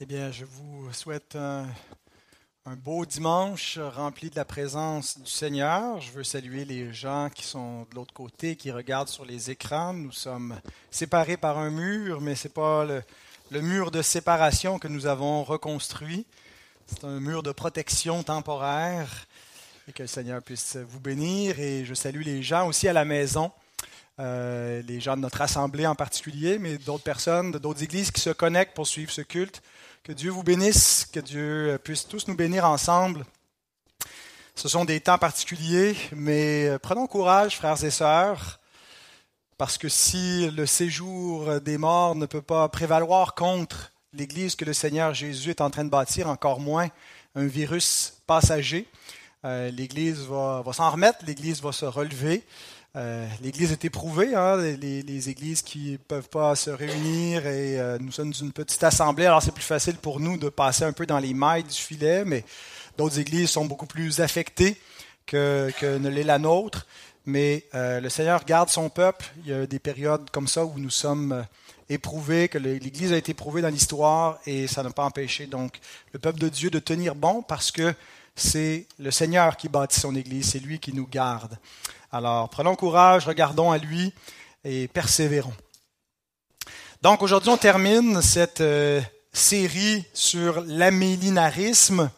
Eh bien, je vous souhaite un, beau dimanche rempli de la présence du Seigneur. Je veux saluer les gens qui sont de l'autre côté, qui regardent sur les écrans. Nous sommes séparés par un mur, mais ce n'est pas le, le, mur de séparation que nous avons reconstruit. C'est un mur de protection temporaire. Et que le Seigneur puisse vous bénir. Et je salue les gens aussi à la maison. Euh, les gens de notre assemblée en particulier, mais d'autres personnes, d'autres églises qui se connectent pour suivre ce culte. Que Dieu vous bénisse, que Dieu puisse tous nous bénir ensemble. Ce sont des temps particuliers, mais euh, prenons courage, frères et sœurs, parce que si le séjour des morts ne peut pas prévaloir contre l'Église que le Seigneur Jésus est en train de bâtir, encore moins un virus passager, euh, l'Église va s'en remettre, l'Église va se relever. Euh, L'Église est éprouvée, hein, les, églises qui ne peuvent pas se réunir et euh, nous sommes une petite assemblée, alors c'est plus facile pour nous de passer un peu dans les mailles du filet, mais d'autres églises sont beaucoup plus affectées que, ne l'est la nôtre. Mais euh, le Seigneur garde son peuple. Il y a des périodes comme ça où nous sommes éprouvés, que l'Église a été éprouvée dans l'histoire et ça n'a pas empêché donc le peuple de Dieu de tenir bon parce que c'est le Seigneur qui bâtit son Église, c'est lui qui nous garde. Alors, prenons courage, regardons à lui et persévérons. Donc, aujourd'hui, on termine cette euh, série sur l'amélinarisme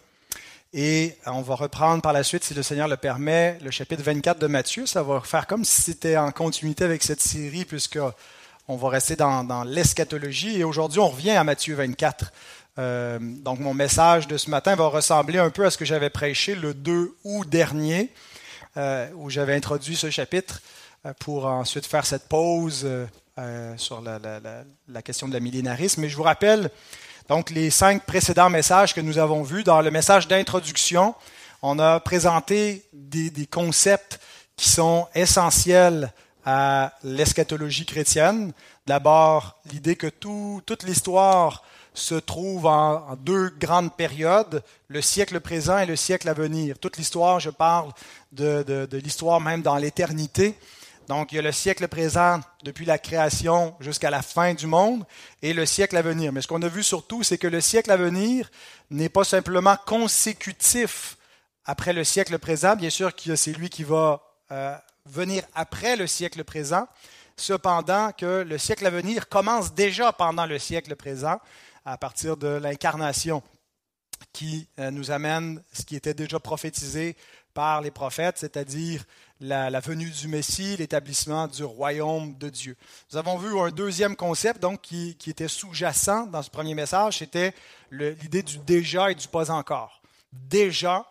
et on va reprendre par la suite, si le Seigneur le permet, le chapitre 24 de Matthieu. Ça va faire comme si c'était en continuité avec cette série, puisque on va rester dans, dans l'eschatologie. Et aujourd'hui, on revient à Matthieu 24. Euh, donc, mon message de ce matin va ressembler un peu à ce que j'avais prêché le 2 août dernier. Euh, où j'avais introduit ce chapitre euh, pour ensuite faire cette pause euh, sur la, question de la millénarisme. Mais je vous rappelle donc les cinq précédents messages que nous avons vus. Dans le message d'introduction, on a présenté des, des, concepts qui sont essentiels à l'eschatologie chrétienne. D'abord, l'idée que tout, toute l'histoire se trouve en, deux grandes périodes, le siècle présent et le siècle à venir. Toute l'histoire, je parle de, l'histoire même dans l'éternité. Donc, il y a le siècle présent depuis la création jusqu'à la fin du monde et le siècle à venir. Mais ce qu'on a vu surtout, c'est que le siècle à venir n'est pas simplement consécutif après le siècle présent. Bien sûr c'est lui qui va euh, venir après le siècle présent. Cependant que le siècle à venir commence déjà pendant le siècle présent à partir de l'incarnation qui euh, nous amène ce qui était déjà prophétisé par les prophètes, c'est-à-dire la, venue du Messie, l'établissement du royaume de Dieu. Nous avons vu un deuxième concept donc qui, était sous-jacent dans ce premier message, c'était l'idée du déjà et du pas encore. Déjà,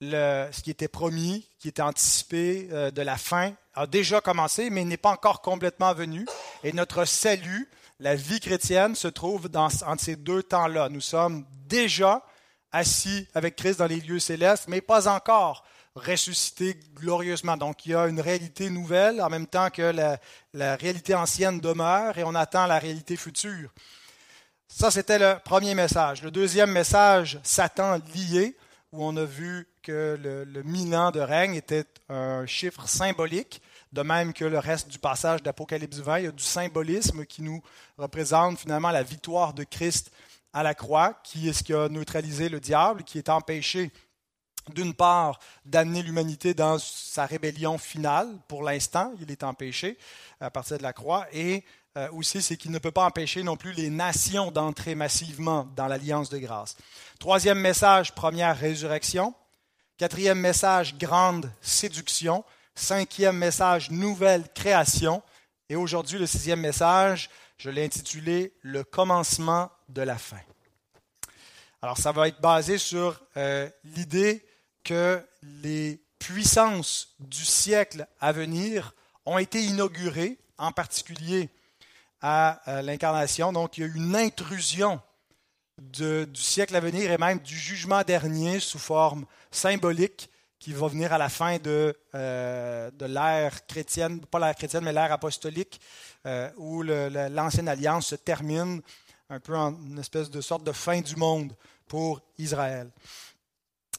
ce qui était promis, qui était anticipé euh, de la fin, a déjà commencé, mais n'est pas encore complètement venu. Et notre salut la vie chrétienne se trouve dans, entre ces deux temps-là. Nous sommes déjà assis avec Christ dans les lieux célestes, mais pas encore ressuscités glorieusement. Donc il y a une réalité nouvelle en même temps que la, la réalité ancienne demeure et on attend la réalité future. Ça, c'était le premier message. Le deuxième message, Satan lié, où on a vu que le, le mille ans de règne était un chiffre symbolique de même que le reste du passage d'Apocalypse 20, il y a du symbolisme qui nous représente finalement la victoire de Christ à la croix, qui est ce qui a neutralisé le diable, qui est empêché d'une part d'amener l'humanité dans sa rébellion finale, pour l'instant, il est empêché à partir de la croix, et euh, aussi c'est qu'il ne peut pas empêcher non plus les nations d'entrer massivement dans l'alliance de grâce. Troisième message, première résurrection. Quatrième message, grande séduction. Cinquième message, nouvelle création. Et aujourd'hui, le sixième message, je l'ai intitulé Le commencement de la fin. Alors, ça va être basé sur euh, l'idée que les puissances du siècle à venir ont été inaugurées, en particulier à euh, l'incarnation. Donc, il y a eu une intrusion du siècle à venir et même du jugement dernier sous forme symbolique qui va venir à la fin de, euh, de l'ère chrétienne, pas l'ère chrétienne, mais l'ère apostolique, euh, où l'ancienne alliance se termine un peu en une espèce de sorte de fin du monde pour Israël.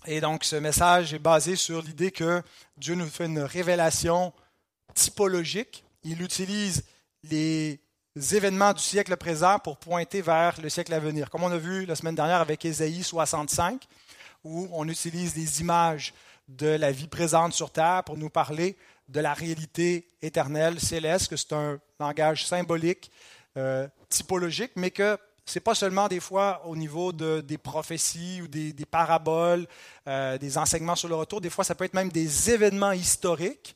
Et donc ce message est basé sur l'idée que Dieu nous fait une révélation typologique. Il utilise les événements du siècle présent pour pointer vers le siècle à venir. Comme on a vu la semaine dernière avec Ésaïe 65, où on utilise des images de la vie présente sur Terre pour nous parler de la réalité éternelle, céleste, que c'est un langage symbolique, euh, typologique, mais que ce n'est pas seulement des fois au niveau de, des prophéties ou des, paraboles, euh, des enseignements sur le retour, des fois ça peut être même des événements historiques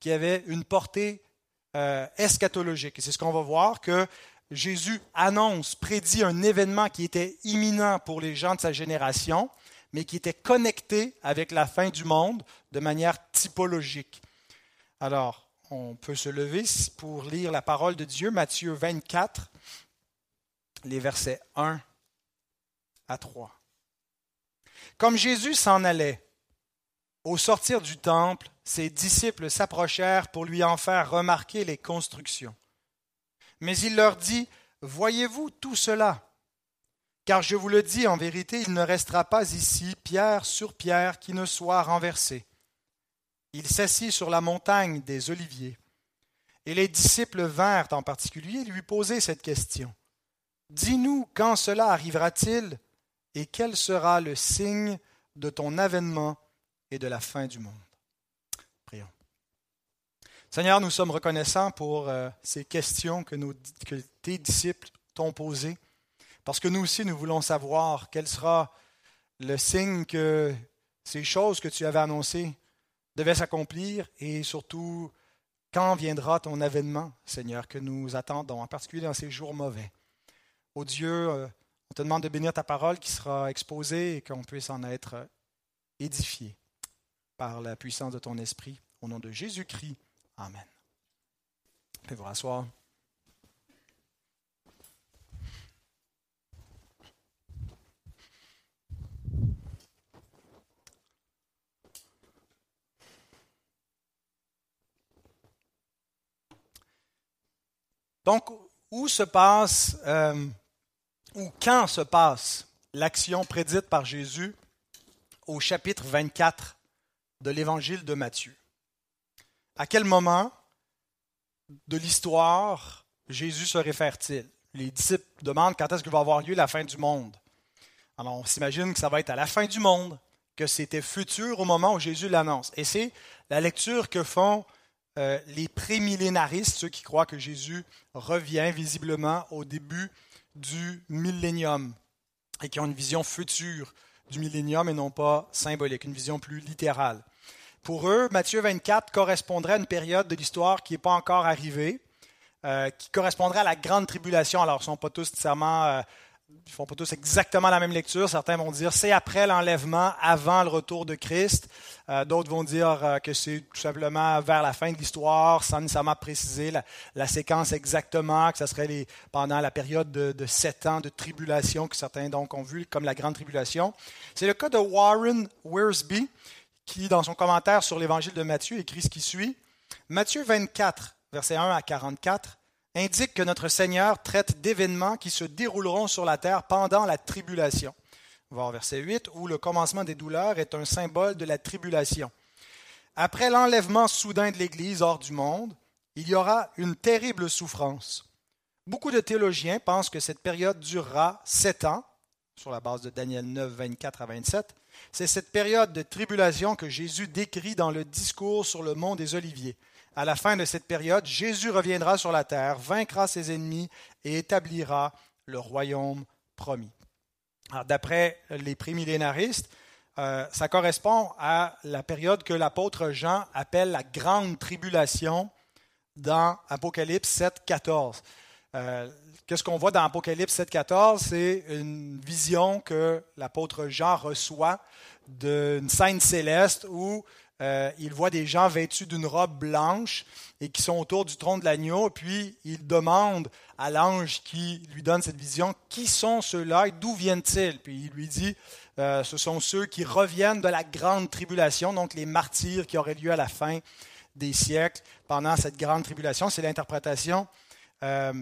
qui avaient une portée euh, eschatologique. Et c'est ce qu'on va voir, que Jésus annonce, prédit un événement qui était imminent pour les gens de sa génération, mais qui était connecté avec la fin du monde de manière typologique. Alors, on peut se lever pour lire la parole de Dieu, Matthieu 24, les versets 1 à 3. Comme Jésus s'en allait, au sortir du temple, ses disciples s'approchèrent pour lui en faire remarquer les constructions. Mais il leur dit, Voyez-vous tout cela? Car je vous le dis en vérité, il ne restera pas ici pierre sur pierre qui ne soit renversée. Il s'assit sur la montagne des Oliviers. Et les disciples vinrent en particulier lui poser cette question. Dis-nous quand cela arrivera-t-il et quel sera le signe de ton avènement et de la fin du monde? Prions. Seigneur, nous sommes reconnaissants pour euh, ces questions que, que tes disciples t'ont posées, parce que nous aussi, nous voulons savoir quel sera le signe que ces choses que tu avais annoncées devaient s'accomplir et surtout quand viendra ton avènement, Seigneur, que nous attendons, en particulier dans ces jours mauvais? Ô Dieu, euh, on te demande de bénir ta parole qui sera exposée et qu'on puisse en être édifié par la puissance de ton esprit. Au nom de Jésus-Christ. Amen. Pouvez vous rasseoir. Donc, où se passe, euh, ou quand se passe l'action prédite par Jésus au chapitre 24 de l'évangile de Matthieu? À quel moment de l'histoire Jésus se réfère-t-il? Les disciples demandent quand est-ce que va avoir lieu la fin du monde. Alors on s'imagine que ça va être à la fin du monde, que c'était futur au moment où Jésus l'annonce. Et c'est la lecture que font euh, les prémillénaristes, ceux qui croient que Jésus revient visiblement au début du millénium et qui ont une vision future du millénium et non pas symbolique, une vision plus littérale. Pour eux, Matthieu 24 correspondrait à une période de l'histoire qui n'est pas encore arrivée, euh, qui correspondrait à la grande tribulation. Alors, ils ne sont pas tous nécessairement, euh, ils font pas tous exactement la même lecture. Certains vont dire c'est après l'enlèvement, avant le retour de Christ. Euh, d'autres vont dire que c'est tout simplement vers la fin de l'histoire, sans nécessairement préciser la, séquence exactement, que ce serait pendant la période de, sept ans de tribulation que certains donc ont vu comme la grande tribulation. C'est le cas de Warren Wiersbe qui, dans son commentaire sur l'évangile de Matthieu, écrit ce qui suit. Matthieu 24, versets 1 à 44, indique que notre Seigneur traite d'événements qui se dérouleront sur la terre pendant la tribulation. Voir verset 8, où le commencement des douleurs est un symbole de la tribulation. Après l'enlèvement soudain de l'Église hors du monde, il y aura une terrible souffrance. Beaucoup de théologiens pensent que cette période durera sept ans, sur la base de Daniel 9, 24 à 27, c'est cette période de tribulation que Jésus décrit dans le discours sur le mont des Oliviers. À la fin de cette période, Jésus reviendra sur la terre, vaincra ses ennemis et établira le royaume promis. D'après les prémillénaristes, euh, ça correspond à la période que l'apôtre Jean appelle la grande tribulation dans Apocalypse 7, 14. Euh, qu'est-ce qu'on voit dans Apocalypse 7.14? C'est une vision que l'apôtre Jean reçoit d'une scène céleste où euh, il voit des gens vêtus d'une robe blanche et qui sont autour du trône de l'agneau. Puis il demande à l'ange qui lui donne cette vision, qui sont ceux-là et d'où viennent-ils? Puis il lui dit, euh, ce sont ceux qui reviennent de la grande tribulation, donc les martyrs qui auraient lieu à la fin des siècles pendant cette grande tribulation. C'est l'interprétation euh,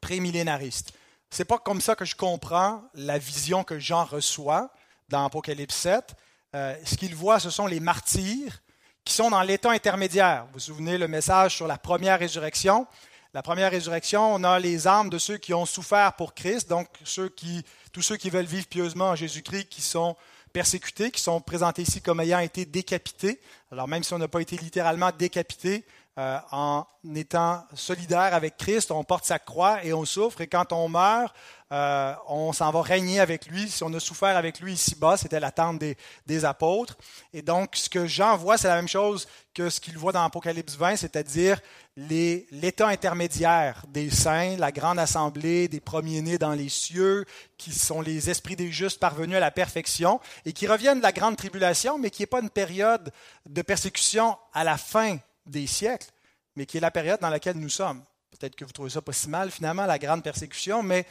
prémillénariste. C'est pas comme ça que je comprends la vision que Jean reçoit dans Apocalypse 7. Euh, ce qu'il voit, ce sont les martyrs qui sont dans l'état intermédiaire. Vous vous souvenez le message sur la première résurrection? La première résurrection, on a les âmes de ceux qui ont souffert pour Christ, donc tous ceux qui veulent vivre pieusement en Jésus-Christ, qui sont persécutés, qui sont présentés ici comme ayant été décapités. Alors même si on n'a pas été littéralement décapité, euh, en étant solidaire avec Christ, on porte sa croix et on souffre. Et quand on meurt, euh, on s'en va régner avec lui. Si on a souffert avec lui ici-bas, c'était l'attente des, des, apôtres. Et donc, ce que Jean voit, c'est la même chose que ce qu'il voit dans Apocalypse 20, c'est-à-dire l'état intermédiaire des saints, la grande assemblée des premiers-nés dans les cieux, qui sont les esprits des justes parvenus à la perfection, et qui reviennent de la grande tribulation, mais qui n'est pas une période de persécution à la fin des siècles, mais qui est la période dans laquelle nous sommes. Peut-être que vous trouvez ça pas si mal, finalement, la grande persécution, mais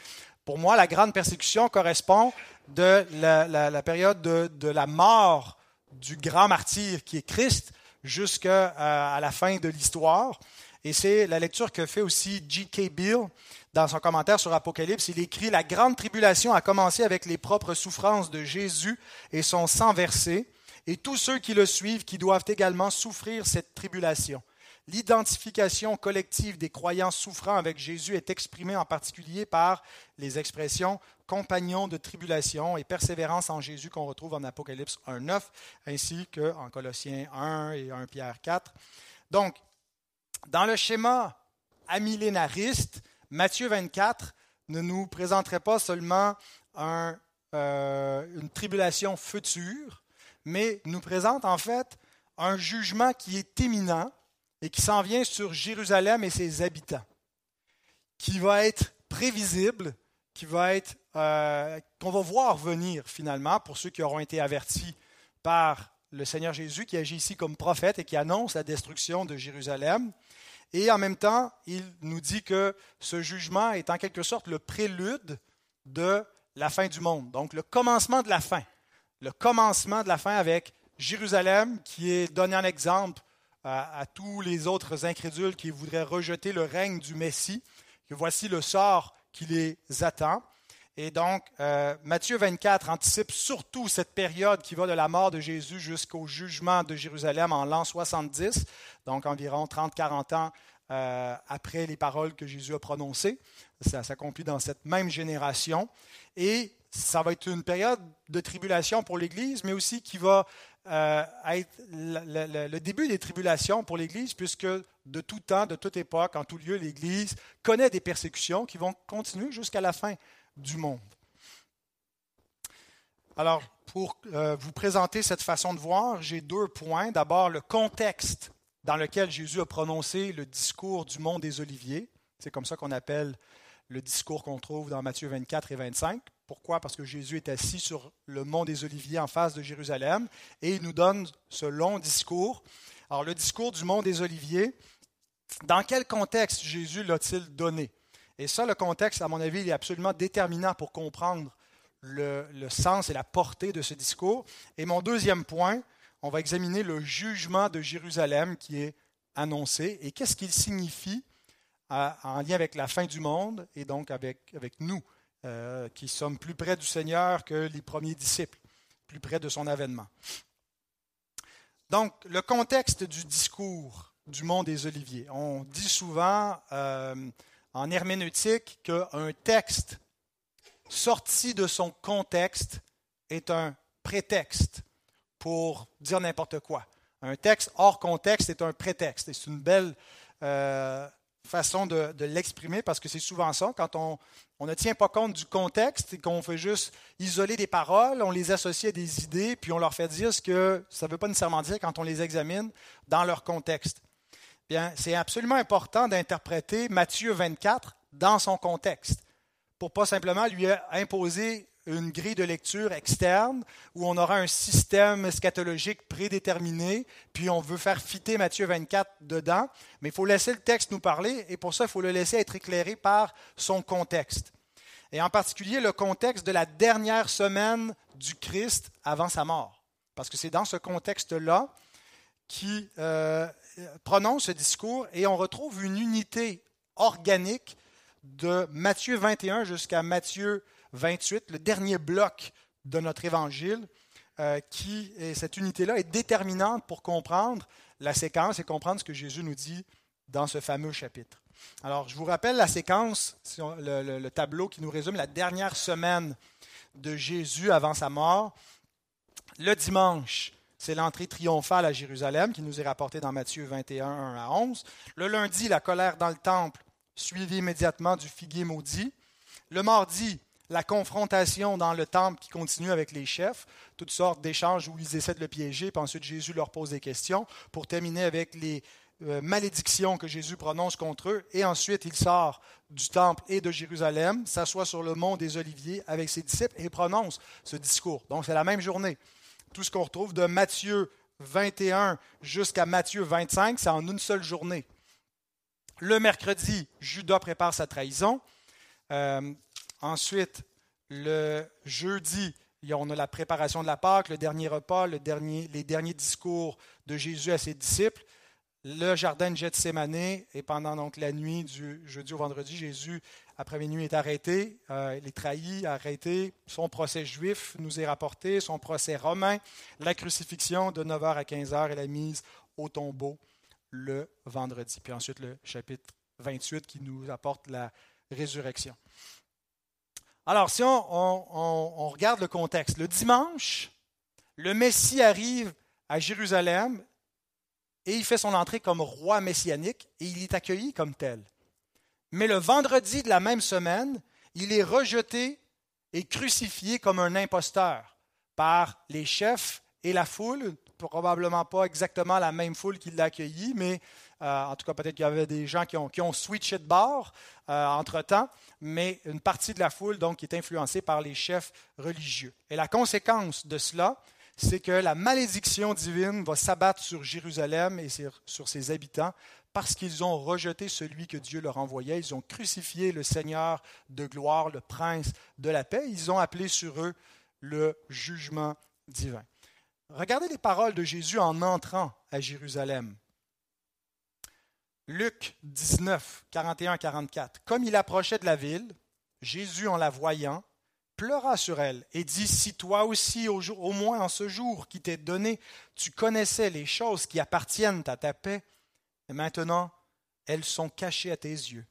pour moi, la grande persécution correspond de la, période de, la mort du grand martyr qui est Christ jusqu'à euh, la fin de l'histoire. Et c'est la lecture que fait aussi G.K. Bill dans son commentaire sur Apocalypse. Il écrit La grande tribulation a commencé avec les propres souffrances de Jésus et son sang versé et tous ceux qui le suivent qui doivent également souffrir cette tribulation. L'identification collective des croyants souffrant avec Jésus est exprimée en particulier par les expressions compagnons de tribulation et persévérance en Jésus qu'on retrouve en Apocalypse 1.9 ainsi qu'en Colossiens 1 et 1 Pierre 4. Donc, dans le schéma amillénariste, Matthieu 24 ne nous présenterait pas seulement euh, une tribulation future, mais nous présente en fait un jugement qui est imminent et qui s'en vient sur Jérusalem et ses habitants, qui va être prévisible, qui va être euh, qu'on va voir venir finalement pour ceux qui auront été avertis par le Seigneur Jésus qui agit ici comme prophète et qui annonce la destruction de Jérusalem. Et en même temps, il nous dit que ce jugement est en quelque sorte le prélude de la fin du monde, donc le commencement de la fin le commencement de la fin avec Jérusalem, qui est donné en exemple à, tous les autres incrédules qui voudraient rejeter le règne du Messie, que voici le sort qui les attend. Et donc, euh, Matthieu 24 anticipe surtout cette période qui va de la mort de Jésus jusqu'au jugement de Jérusalem en l'an 70, donc environ 30-40 ans euh, après les paroles que Jésus a prononcées. Ça s'accomplit dans cette même génération. Et ça va être une période de tribulation pour l'Église, mais aussi qui va euh, le, début des tribulations pour l'Église, puisque de tout temps, de toute époque, en tout lieu, l'Église connaît des persécutions qui vont continuer jusqu'à la fin du monde. Alors, pour euh, vous présenter cette façon de voir, j'ai deux points. D'abord, le contexte dans lequel Jésus a prononcé le discours du mont des Oliviers. C'est comme ça qu'on appelle le discours qu'on trouve dans Matthieu 24 et 25. Pourquoi? Parce que Jésus est assis sur le mont des Oliviers en face de Jérusalem et il nous donne ce long discours. Alors le discours du mont des Oliviers, dans quel contexte Jésus l'a-t-il donné? Et ça, le contexte, à mon avis, il est absolument déterminant pour comprendre le, sens et la portée de ce discours. Et mon deuxième point, on va examiner le jugement de Jérusalem qui est annoncé et qu'est-ce qu'il signifie en lien avec la fin du monde et donc avec, avec nous, euh, qui sommes plus près du Seigneur que les premiers disciples, plus près de son avènement. Donc, le contexte du discours du monde des Oliviers. On dit souvent euh, en herméneutique qu'un texte sorti de son contexte est un prétexte pour dire n'importe quoi. Un texte hors contexte est un prétexte. C'est une belle euh, façon de, l'exprimer parce que c'est souvent ça, quand on, ne tient pas compte du contexte et qu'on fait juste isoler des paroles, on les associe à des idées, puis on leur fait dire ce que ça ne veut pas nécessairement dire quand on les examine dans leur contexte. Bien, c'est absolument important d'interpréter Matthieu 24 dans son contexte, pour pas simplement lui imposer une grille de lecture externe où on aura un système eschatologique prédéterminé, puis on veut faire fitter Matthieu 24 dedans, mais il faut laisser le texte nous parler, et pour ça, il faut le laisser être éclairé par son contexte. Et en particulier le contexte de la dernière semaine du Christ avant sa mort. Parce que c'est dans ce contexte-là qui euh, prononce ce discours, et on retrouve une unité organique de Matthieu 21 jusqu'à Matthieu 28, le dernier bloc de notre évangile, euh, qui, cette unité-là est déterminante pour comprendre la séquence et comprendre ce que Jésus nous dit dans ce fameux chapitre. Alors, je vous rappelle la séquence, le, tableau qui nous résume la dernière semaine de Jésus avant sa mort. Le dimanche, c'est l'entrée triomphale à Jérusalem qui nous est rapportée dans Matthieu 21, 1 à 11. Le lundi, la colère dans le temple, suivie immédiatement du figuier maudit. Le mardi, la confrontation dans le temple qui continue avec les chefs, toutes sortes d'échanges où ils essaient de le piéger, puis ensuite Jésus leur pose des questions, pour terminer avec les euh, malédictions que Jésus prononce contre eux, et ensuite il sort du temple et de Jérusalem, s'assoit sur le mont des Oliviers avec ses disciples et prononce ce discours. Donc c'est la même journée. Tout ce qu'on retrouve de Matthieu 21 jusqu'à Matthieu 25, c'est en une seule journée. Le mercredi, Judas prépare sa trahison. Euh, ensuite, le jeudi, on a la préparation de la Pâque, le dernier repas, les derniers discours de Jésus à ses disciples le jardin de Gethsemane, et pendant donc la nuit du jeudi au vendredi, Jésus, après minuit, est arrêté, euh, il est trahi, arrêté, son procès juif nous est rapporté, son procès romain, la crucifixion de 9h à 15h et la mise au tombeau le vendredi. Puis ensuite le chapitre 28 qui nous apporte la résurrection. Alors, si on regarde le contexte, le dimanche, le Messie arrive à Jérusalem et il fait son entrée comme roi messianique et il est accueilli comme tel. Mais le vendredi de la même semaine, il est rejeté et crucifié comme un imposteur par les chefs et la foule, probablement pas exactement la même foule qui l'a accueilli, mais euh, en tout cas peut-être qu'il y avait des gens qui ont, qui ont switché de bord euh, entre-temps, mais une partie de la foule donc est influencée par les chefs religieux. Et la conséquence de cela, c'est que la malédiction divine va s'abattre sur Jérusalem et sur ses habitants parce qu'ils ont rejeté celui que Dieu leur envoyait. Ils ont crucifié le Seigneur de gloire, le prince de la paix. Ils ont appelé sur eux le jugement divin. Regardez les paroles de Jésus en entrant à Jérusalem. Luc 19, 41-44. Comme il approchait de la ville, Jésus, en la voyant, pleura sur elle et dit, si toi aussi, au, moins en ce jour qui t'est donné, tu connaissais les choses qui appartiennent à ta paix, maintenant elles sont cachées à tes yeux.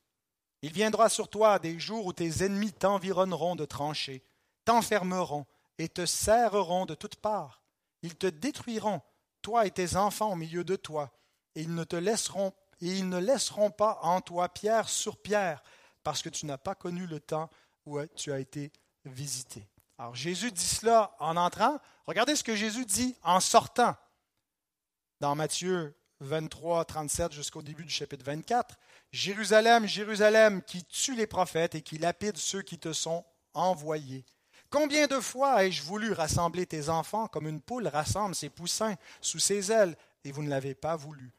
Il viendra sur toi des jours où tes ennemis t'environneront de tranchées, t'enfermeront et te serreront de toutes parts. Ils te détruiront, toi et tes enfants au milieu de toi, et ils ne te laisseront et ils ne laisseront pas en toi pierre sur pierre, parce que tu n'as pas connu le temps où tu as été visiter. Alors Jésus dit cela en entrant. Regardez ce que Jésus dit en sortant. Dans Matthieu 23, 37 jusqu'au début du chapitre 24. Jérusalem, Jérusalem, qui tue les prophètes et qui lapide ceux qui te sont envoyés. Combien de fois ai-je voulu rassembler tes enfants comme une poule rassemble ses poussins sous ses ailes, et vous ne l'avez pas voulu.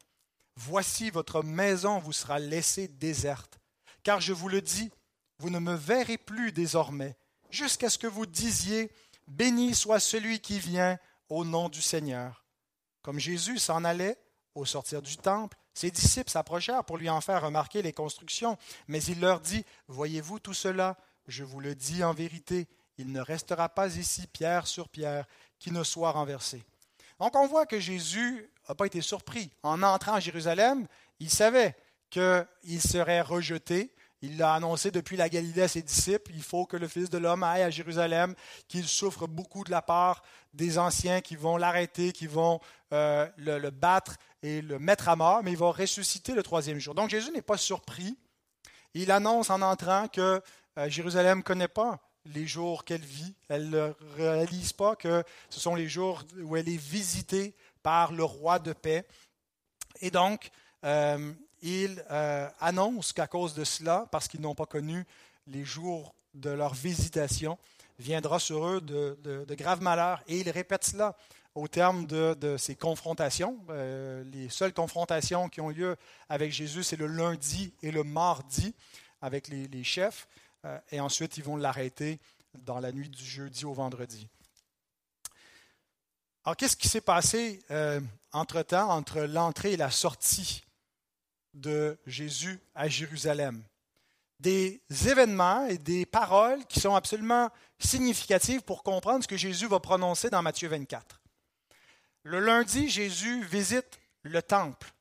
Voici votre maison vous sera laissée déserte. Car je vous le dis, vous ne me verrez plus désormais, jusqu'à ce que vous disiez, Béni soit celui qui vient au nom du Seigneur. Comme Jésus s'en allait au sortir du temple, ses disciples s'approchèrent pour lui en faire remarquer les constructions, mais il leur dit, Voyez-vous tout cela? Je vous le dis en vérité, il ne restera pas ici pierre sur pierre qui ne soit renversé. Donc on voit que Jésus n'a pas été surpris. En entrant à Jérusalem, il savait qu'il serait rejeté, il l'a annoncé depuis la Galilée à ses disciples. Il faut que le Fils de l'homme aille à Jérusalem, qu'il souffre beaucoup de la part des anciens qui vont l'arrêter, qui vont euh, le, battre et le mettre à mort, mais il va ressusciter le troisième jour. Donc Jésus n'est pas surpris. Il annonce en entrant que euh, Jérusalem ne connaît pas les jours qu'elle vit. Elle ne réalise pas que ce sont les jours où elle est visitée par le roi de paix. Et donc, euh, ils euh, annoncent qu'à cause de cela, parce qu'ils n'ont pas connu les jours de leur visitation, viendra sur eux de, graves malheurs. Et ils répètent cela au terme de, ces confrontations. Euh, les seules confrontations qui ont lieu avec Jésus, c'est le lundi et le mardi avec les, chefs. Euh, et ensuite, ils vont l'arrêter dans la nuit du jeudi au vendredi. Alors, qu'est-ce qui s'est passé entre-temps, entre l'entrée et la sortie de Jésus à Jérusalem? Des événements et des paroles qui sont absolument significatives pour comprendre ce que Jésus va prononcer dans Matthieu 24. Le lundi, Jésus visite le temple.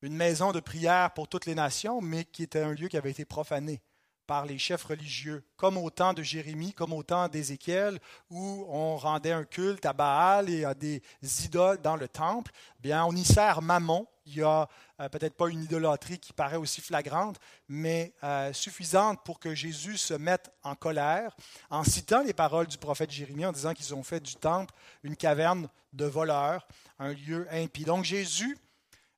une maison de prière pour toutes les nations, mais qui était un lieu qui avait été profané par les chefs religieux, comme au temps de Jérémie, comme au temps d'Ézéchiel, où on rendait un culte à Baal et à des idoles dans le temple. Bien, on y sert Mammon. Il n'y a euh, peut-être pas une idolâtrie qui paraît aussi flagrante, mais euh, suffisante pour que Jésus se mette en colère en citant les paroles du prophète Jérémie en disant qu'ils ont fait du temple une caverne de voleurs, un lieu impie. Donc Jésus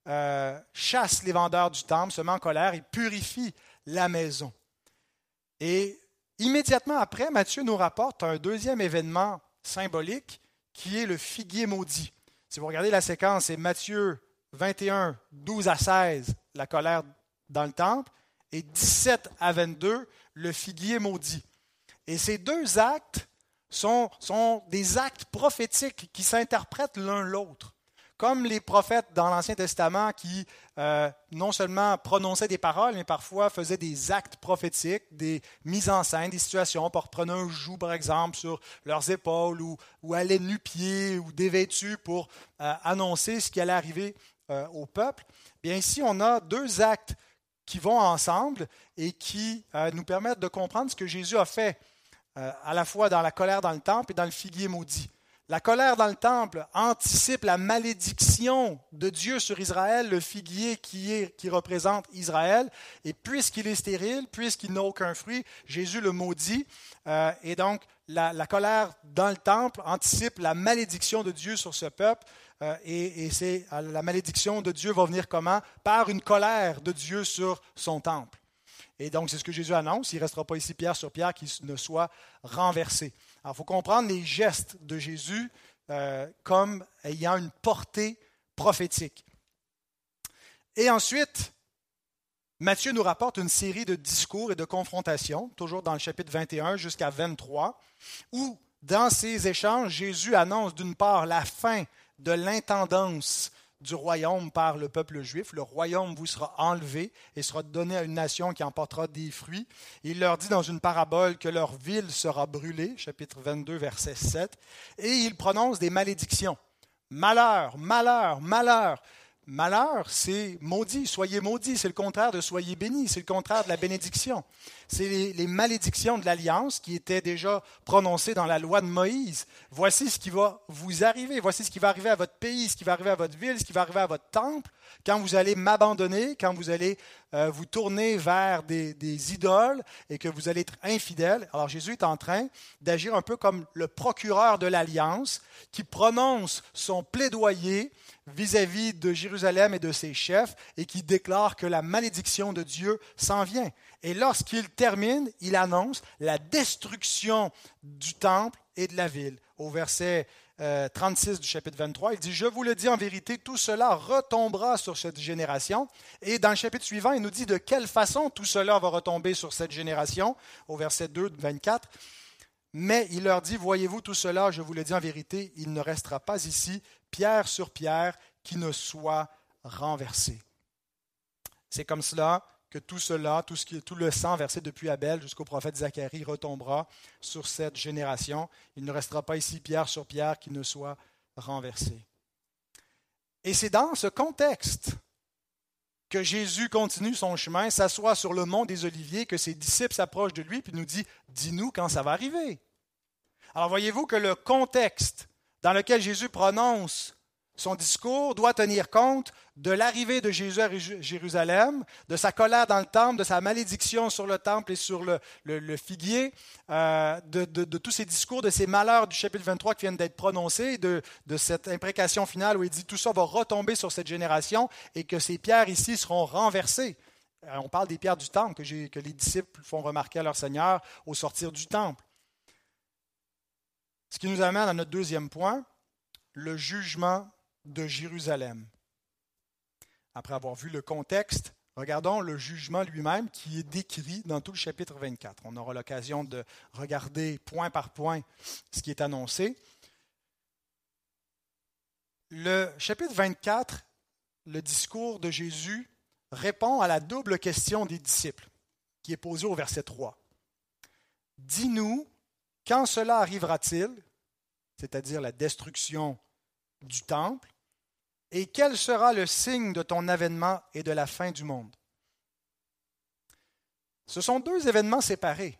euh, chasse les vendeurs du temple, se met en colère et purifie la maison. Et immédiatement après, Matthieu nous rapporte un deuxième événement symbolique qui est le figuier maudit. Si vous regardez la séquence, c'est Matthieu 21, 12 à 16, la colère dans le temple, et 17 à 22, le figuier maudit. Et ces deux actes sont, sont des actes prophétiques qui s'interprètent l'un l'autre comme les prophètes dans l'Ancien Testament qui euh, non seulement prononçaient des paroles, mais parfois faisaient des actes prophétiques, des mises en scène, des situations, prenaient un joug, par exemple, sur leurs épaules ou, ou allaient nu-pieds ou dévêtus pour euh, annoncer ce qui allait arriver euh, au peuple. Bien ici, on a deux actes qui vont ensemble et qui nous permettent de comprendre ce que Jésus a fait à la fois dans la colère dans le temple et dans le figuier maudit. La colère dans le temple anticipe la malédiction de Dieu sur Israël, le figuier qui, représente Israël. Et puisqu'il est stérile, puisqu'il n'a aucun fruit, Jésus le maudit. Euh, et donc, la, colère dans le temple anticipe la malédiction de Dieu sur ce peuple. Euh, et, euh, la malédiction de Dieu va venir comment? Par une colère de Dieu sur son temple. Et donc, c'est ce que Jésus annonce. Il ne restera pas ici pierre sur pierre qui ne soit renversé. Alors, il faut comprendre les gestes de Jésus euh, comme ayant une portée prophétique. Et ensuite, Matthieu nous rapporte une série de discours et de confrontations, toujours dans le chapitre 21 jusqu'à 23, où, dans ces échanges, Jésus annonce d'une part la fin de l'intendance du royaume par le peuple juif. Le royaume vous sera enlevé et sera donné à une nation qui emportera des fruits. Il leur dit dans une parabole que leur ville sera brûlée, chapitre 22, verset 7, et il prononce des malédictions. Malheur, malheur, malheur. Malheur, c'est maudit, soyez maudits, c'est le contraire de soyez bénis, c'est le contraire de la bénédiction. C'est les, malédictions de l'alliance qui étaient déjà prononcées dans la loi de Moïse. Voici ce qui va vous arriver, voici ce qui va arriver à votre pays, ce qui va arriver à votre ville, ce qui va arriver à votre temple, quand vous allez m'abandonner, quand vous allez euh, vous tourner vers des idoles et que vous allez être infidèle. Alors Jésus est en train d'agir un peu comme le procureur de l'alliance qui prononce son plaidoyer vis-à-vis de Jérusalem et de ses chefs et qui déclare que la malédiction de Dieu s'en vient. Et lorsqu'il termine, il annonce la destruction du temple et de la ville. Au verset 36 euh, du chapitre 23, il dit, Je vous le dis en vérité, tout cela retombera sur cette génération. Et dans le chapitre suivant, il nous dit de quelle façon tout cela va retomber sur cette génération, au verset 2 de 24. Mais il leur dit, Voyez-vous tout cela, je vous le dis en vérité, il ne restera pas ici, pierre sur pierre, qui ne soit renversé. C'est comme cela que tout cela, tout, ce qui, tout le sang versé depuis Abel jusqu'au prophète Zacharie retombera sur cette génération. Il ne restera pas ici pierre sur pierre qui ne soit renversé. Et c'est dans ce contexte que Jésus continue son chemin, s'assoit sur le mont des Oliviers, que ses disciples s'approchent de lui, puis nous dit, dis-nous quand ça va arriver. Alors voyez-vous que le contexte dans lequel Jésus prononce son discours doit tenir compte de l'arrivée de Jésus à Jérusalem, de sa colère dans le temple, de sa malédiction sur le temple et sur le, figuier, euh, de, tous ces discours, de ces malheurs du chapitre 23 qui viennent d'être prononcés, de, cette imprécation finale où il dit tout ça va retomber sur cette génération et que ces pierres ici seront renversées. Euh, on parle des pierres du temple que, que les disciples font remarquer à leur Seigneur au sortir du temple. Ce qui nous amène à notre deuxième point, le jugement de Jérusalem. Après avoir vu le contexte, regardons le jugement lui-même qui est décrit dans tout le chapitre 24. On aura l'occasion de regarder point par point ce qui est annoncé. Le chapitre 24, le discours de Jésus répond à la double question des disciples qui est posée au verset 3. Dis-nous quand cela arrivera-t-il, c'est-à-dire la destruction du temple, Et quel sera le signe de ton avènement et de la fin du monde? Ce sont deux événements séparés.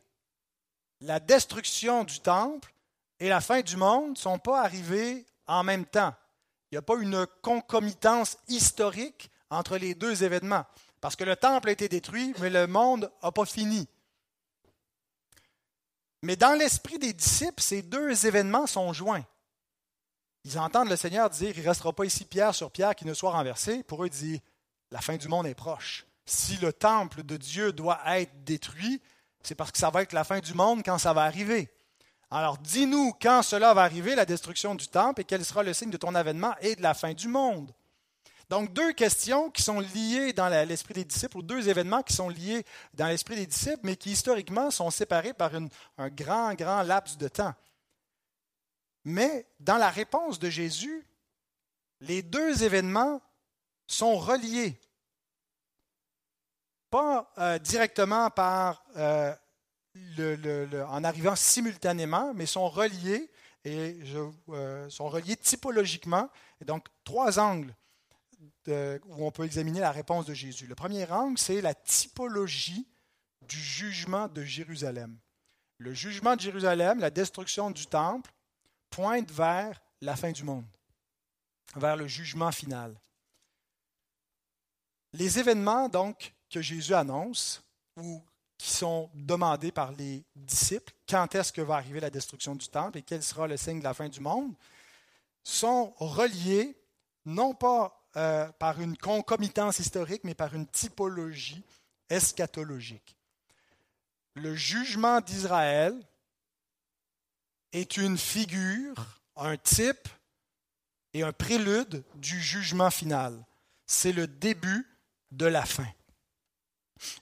La destruction du temple et la fin du monde ne sont pas arrivés en même temps. Il n'y a pas une concomitance historique entre les deux événements, parce que le temple a été détruit, mais le monde n'a pas fini. Mais dans l'esprit des disciples, ces deux événements sont joints. Ils entendent le Seigneur dire, il ne restera pas ici pierre sur pierre qui ne soit renversé. Pour eux, il dit, la fin du monde est proche. Si le temple de Dieu doit être détruit, c'est parce que ça va être la fin du monde quand ça va arriver. Alors dis-nous quand cela va arriver, la destruction du temple, et quel sera le signe de ton avènement et de la fin du monde. Donc deux questions qui sont liées dans l'esprit des disciples, ou deux événements qui sont liés dans l'esprit des disciples, mais qui historiquement sont séparés par un grand, grand laps de temps. Mais dans la réponse de Jésus, les deux événements sont reliés. Pas euh, directement par euh, en arrivant simultanément, mais sont reliés et euh, sont reliés typologiquement. Et donc, trois angles où on peut examiner la réponse de Jésus. Le premier angle, c'est la typologie du jugement de Jérusalem. Le jugement de Jérusalem, la destruction du temple, pointe vers la fin du monde, vers le jugement final. Les événements, donc, que Jésus annonce, ou qui sont demandés par les disciples, quand est-ce que va arriver la destruction du temple et quel sera le signe de la fin du monde, sont reliés non pas euh, par une concomitance historique, mais par une typologie eschatologique. Le jugement d'Israël est une figure, un type et un prélude du jugement final. C'est le début de la fin.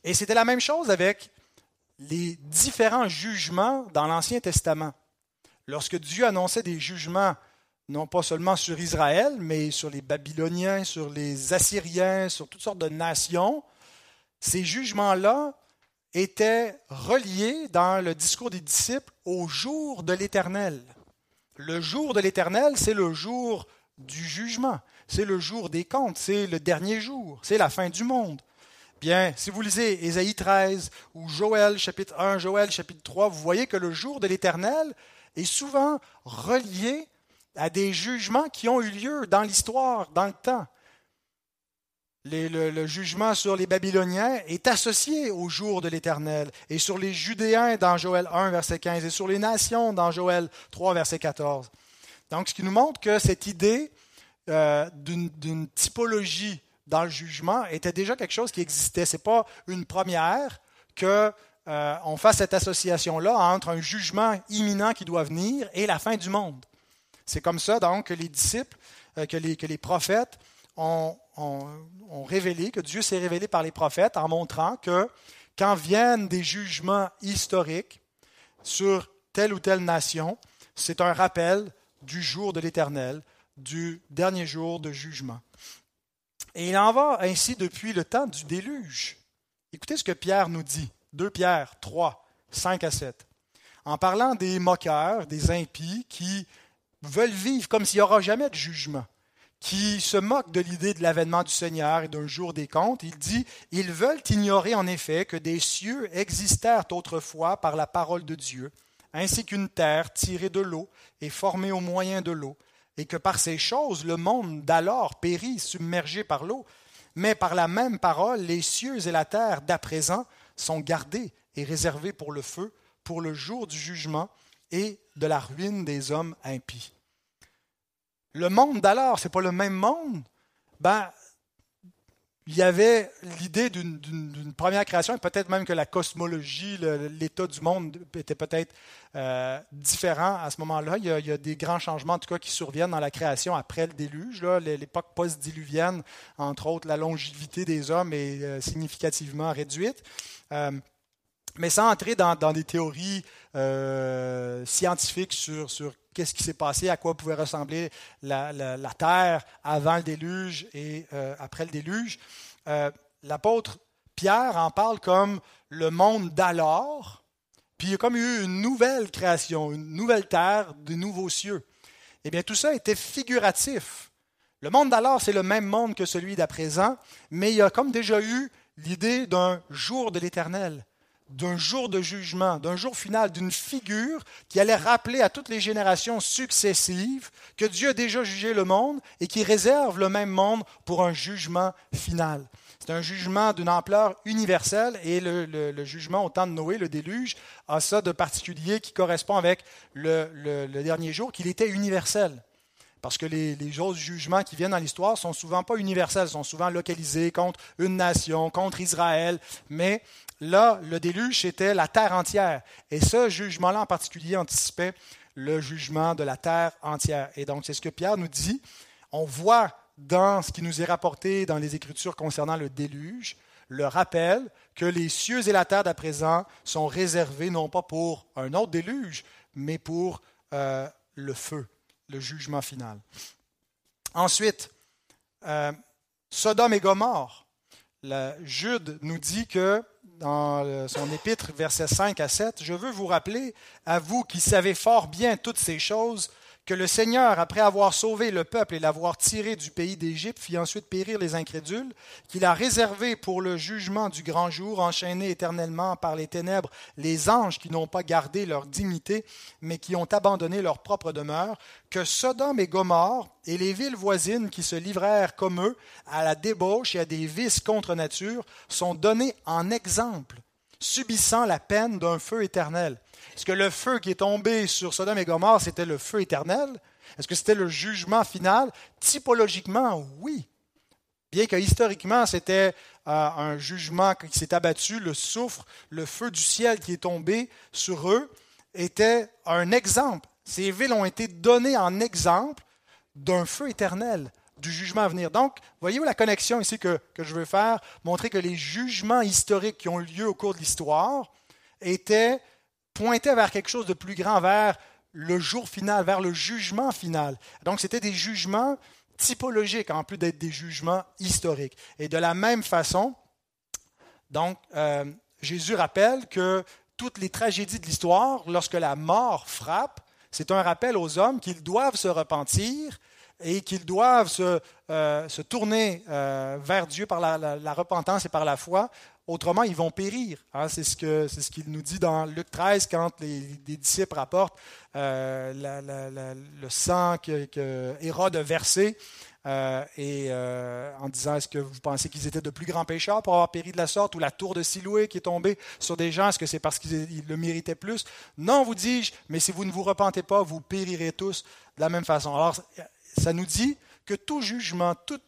Et c'était la même chose avec les différents jugements dans l'Ancien Testament. Lorsque Dieu annonçait des jugements, non pas seulement sur Israël, mais sur les Babyloniens, sur les Assyriens, sur toutes sortes de nations, ces jugements-là étaient reliés dans le discours des disciples au jour de l'Éternel. Le jour de l'Éternel, c'est le jour du jugement, c'est le jour des comptes, c'est le dernier jour, c'est la fin du monde. Bien, si vous lisez Ésaïe 13 ou Joël chapitre 1, Joël chapitre 3, vous voyez que le jour de l'Éternel est souvent relié à des jugements qui ont eu lieu dans l'histoire, dans le temps le, jugement sur les Babyloniens est associé au jour de l'Éternel, et sur les Judéens dans Joël 1, verset 15, et sur les nations dans Joël 3, verset 14. Donc, ce qui nous montre que cette idée euh, d'une typologie dans le jugement était déjà quelque chose qui existait. Ce n'est pas une première qu'on euh, fasse cette association-là entre un jugement imminent qui doit venir et la fin du monde. C'est comme ça, donc, que les disciples, euh, que, les, prophètes ont, ont, révélé, que Dieu s'est révélé par les prophètes en montrant que quand viennent des jugements historiques sur telle ou telle nation, c'est un rappel du jour de l'Éternel, du dernier jour de jugement. Et il en va ainsi depuis le temps du déluge. Écoutez ce que Pierre nous dit. 2 Pierre 3, 5 à 7. En parlant des moqueurs, des impies qui veulent vivre comme s'il n'y aura jamais de jugement qui se moque de l'idée de l'avènement du Seigneur et d'un jour des comptes. Il dit, Ils veulent ignorer en effet que des cieux existèrent autrefois par la parole de Dieu, ainsi qu'une terre tirée de l'eau et formée au moyen de l'eau, et que par ces choses le monde d'alors périt submergé par l'eau, mais par la même parole les cieux et la terre d'à présent sont gardés et réservés pour le feu, pour le jour du jugement et de la ruine des hommes impies le monde d'alors, ce n'est pas le même monde, ben, il y avait l'idée d'une première création, et peut-être même que la cosmologie, l'état du monde était peut-être euh, différent à ce moment-là. Il, y a des grands changements, en tout cas, qui surviennent dans la création après le déluge. L'époque post-diluvienne, entre autres, la longévité des hommes est euh, significativement réduite. Euh, mais sans entrer dans, des théories scientifiques sur, qu'est-ce qui s'est passé, à quoi pouvait ressembler la, terre avant le déluge et euh, après le déluge. Euh, l'apôtre Pierre en parle comme le monde d'alors, puis il y a comme eu une nouvelle création, une nouvelle terre, de nouveaux cieux. Eh bien, tout ça était figuratif. Le monde d'alors, c'est le même monde que celui d'à présent, mais il y a comme déjà eu l'idée d'un jour de l'éternel, d'un jour de jugement, d'un jour final, d'une figure qui allait rappeler à toutes les générations successives que Dieu a déjà jugé le monde et qui réserve le même monde pour un jugement final. C'est un jugement d'une ampleur universelle et le, jugement au temps de Noé, le déluge, a ça de particulier qui correspond avec le, dernier jour, qu'il était universel. Parce que les, les autres jugements qui viennent dans l'histoire sont souvent pas universels, sont souvent localisés contre une nation, contre Israël. Mais là, le déluge, c'était la terre entière. Et ce jugement-là en particulier anticipait le jugement de la terre entière. Et donc, c'est ce que Pierre nous dit. On voit dans ce qui nous est rapporté dans les Écritures concernant le déluge, le rappel que les cieux et la terre d'à présent sont réservés non pas pour un autre déluge, mais pour euh, le feu le jugement final. Ensuite, euh, Sodome et Gomorre. Jude nous dit que dans son épître, versets 5 à 7, Je veux vous rappeler, à vous qui savez fort bien toutes ces choses, que le Seigneur, après avoir sauvé le peuple et l'avoir tiré du pays d'Égypte, fit ensuite périr les incrédules, qu'il a réservé pour le jugement du grand jour, enchaîné éternellement par les ténèbres, les anges qui n'ont pas gardé leur dignité, mais qui ont abandonné leur propre demeure, que Sodome et Gomorre et les villes voisines qui se livrèrent comme eux à la débauche et à des vices contre nature sont donnés en exemple, subissant la peine d'un feu éternel. Est-ce que le feu qui est tombé sur Sodome et Gomorre, c'était le feu éternel? Est-ce que c'était le jugement final? Typologiquement, oui. Bien que historiquement, c'était euh, un jugement qui s'est abattu, le soufre, le feu du ciel qui est tombé sur eux, était un exemple. Ces villes ont été données en exemple d'un feu éternel, du jugement à venir. Donc, voyez-vous la connexion ici que, que je veux faire? Montrer que les jugements historiques qui ont eu lieu au cours de l'histoire étaient pointait vers quelque chose de plus grand, vers le jour final, vers le jugement final. Donc, c'était des jugements typologiques en plus d'être des jugements historiques. Et de la même façon, donc, euh, Jésus rappelle que toutes les tragédies de l'histoire, lorsque la mort frappe, c'est un rappel aux hommes qu'ils doivent se repentir et qu'ils doivent se, euh, se tourner euh, vers Dieu par la, repentance et par la foi Autrement, ils vont périr. Hein. c'est ce qu'il ce qu'il nous dit dans Luc 13 quand les, disciples rapportent euh, le sang que, que, Hérode a versé. Et en disant est-ce que vous pensez qu'ils étaient de plus grands pécheurs pour avoir péri de la sorte ou la tour de Siloué qui est tombée sur des gens est-ce que c'est parce qu'ils le méritaient plus? Non vous dis-je mais si vous ne vous repentez pas vous périrez tous de la même façon alors ça nous dit que tout jugement toute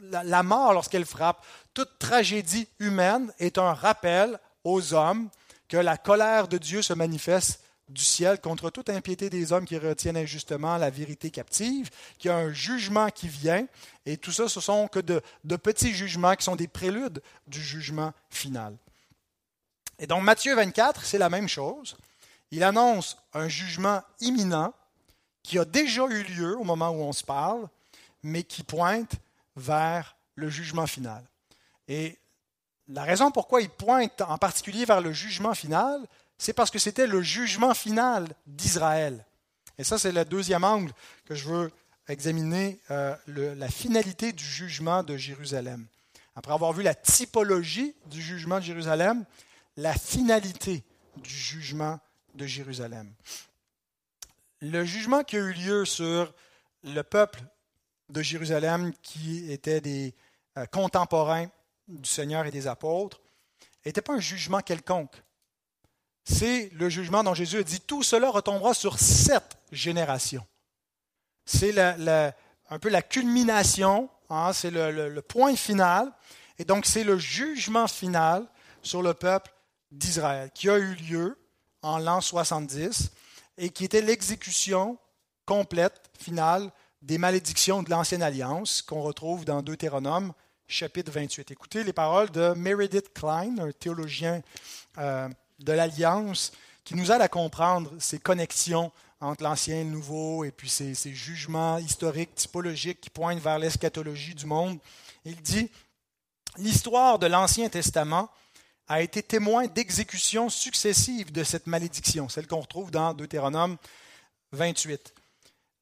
la, mort lorsqu'elle frappe, toute tragédie humaine est un rappel aux hommes que la colère de Dieu se manifeste du ciel contre toute impiété des hommes qui retiennent injustement la vérité captive, qu'il y a un jugement qui vient, et tout ça, ce sont que de, de, petits jugements qui sont des préludes du jugement final. Et donc Matthieu 24, c'est la même chose. Il annonce un jugement imminent qui a déjà eu lieu au moment où on se parle, mais qui pointe vers le jugement final. Et la raison pourquoi il pointe en particulier vers le jugement final, c'est parce que c'était le jugement final d'Israël. Et ça, c'est le deuxième angle que je veux examiner, euh, la finalité du jugement de Jérusalem. Après avoir vu la typologie du jugement de Jérusalem, la finalité du jugement de Jérusalem. Le jugement qui a eu lieu sur le peuple de Jérusalem qui étaient des euh, contemporains du Seigneur et des apôtres n'était pas un jugement quelconque. C'est le jugement dont Jésus a dit tout cela retombera sur sept générations. C'est un peu la culmination, hein, c'est le point final. Et donc, c'est le jugement final sur le peuple d'Israël qui a eu lieu en l'an 70 et qui était l'exécution complète, finale, des malédictions de l'Ancienne Alliance qu'on retrouve dans Deutéronome chapitre 28. Écoutez les paroles de Meredith Klein, un théologien euh, de l'Alliance, qui nous aide à comprendre ces connexions entre l'Ancien et le Nouveau, et puis ces, ces jugements historiques, typologiques qui pointent vers l'eschatologie du monde. Il dit, L'histoire de l'Ancien Testament a été témoin d'exécutions successives de cette malédiction, celle qu'on retrouve dans Deutéronome 28.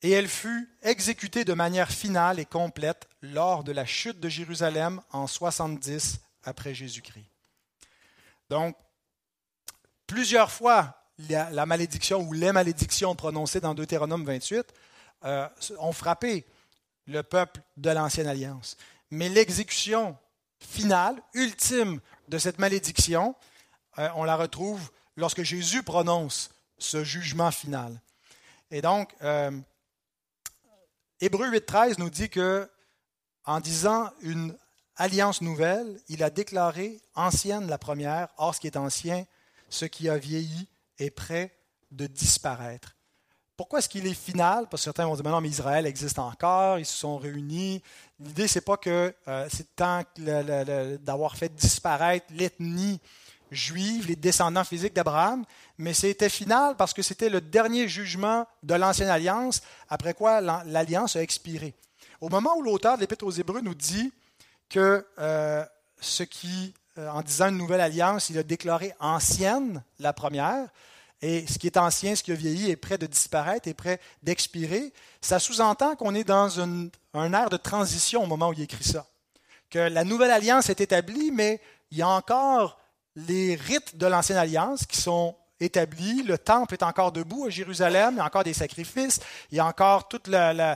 et elle fut exécutée de manière finale et complète lors de la chute de Jérusalem en 70 après Jésus-Christ. Donc, plusieurs fois, la, malédiction ou les malédictions prononcées dans Deutéronome 28 euh, ont frappé le peuple de l'Ancienne Alliance. Mais l'exécution finale, ultime de cette malédiction, euh, on la retrouve lorsque Jésus prononce ce jugement final. Et donc, euh, Hébreu 8.13 nous dit que, en disant une alliance nouvelle, il a déclaré ancienne la première, or ce qui est ancien, ce qui a vieilli est prêt de disparaître. Pourquoi est-ce qu'il est final? Parce que certains vont dire, mais non, mais Israël existe encore, ils se sont réunis. L'idée, c'est pas que euh, c'est temps d'avoir fait disparaître l'ethnie juive, les descendants physiques d'Abraham, mais c'était final parce que c'était le dernier jugement de l'ancienne alliance, après quoi l'alliance a expiré. Au moment où l'auteur de l'Épître aux Hébreux nous dit que euh, ce qui, euh, en disant une nouvelle alliance, il a déclaré ancienne la première, et ce qui est ancien, ce qui a vieilli, est prêt de disparaître, est prêt d'expirer, ça sous-entend qu'on est dans une, un air de transition au moment où il écrit ça. Que la nouvelle alliance est établie, mais il y a encore les rites de l'ancienne alliance qui sont établis. Le temple est encore debout à Jérusalem, il y a encore des sacrifices, il y a encore tout le,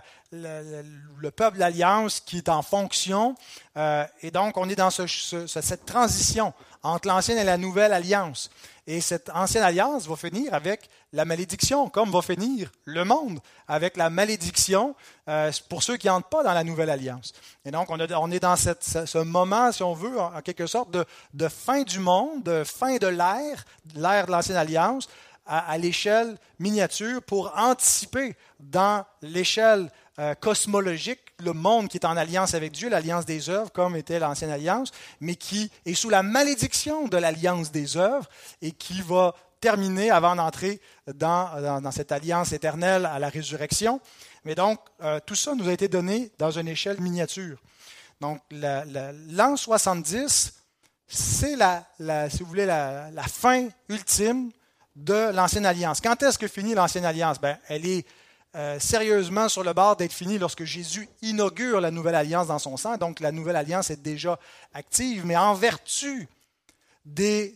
peuple d'alliance qui est en fonction. Euh, et donc, on est dans cette transition entre l'ancienne et la nouvelle alliance. Et cette ancienne alliance va finir avec la malédiction, comme va finir le monde avec la malédiction euh, pour ceux qui n'entrent pas dans la nouvelle alliance. Et donc, on, est dans ce, moment, si on veut, en, quelque sorte, de, fin du monde, de fin de l'ère, l'ère de l'ancienne alliance, à l'échelle miniature pour anticiper dans l'échelle euh, cosmologique, le monde qui est en alliance avec Dieu, l'alliance des œuvres, comme était l'ancienne alliance, mais qui est sous la malédiction de l'alliance des œuvres et qui va terminer avant d'entrer dans, cette alliance éternelle à la résurrection. Mais donc, euh, tout ça nous a été donné dans une échelle miniature. Donc, l'an 70, c'est la, si vous voulez, fin ultime de l'ancienne alliance. Quand est-ce que finit l'ancienne alliance? Ben, elle est euh, sérieusement sur le bord d'être fini lorsque Jésus inaugure la nouvelle alliance dans son sang. Donc la nouvelle alliance est déjà active, mais en vertu de,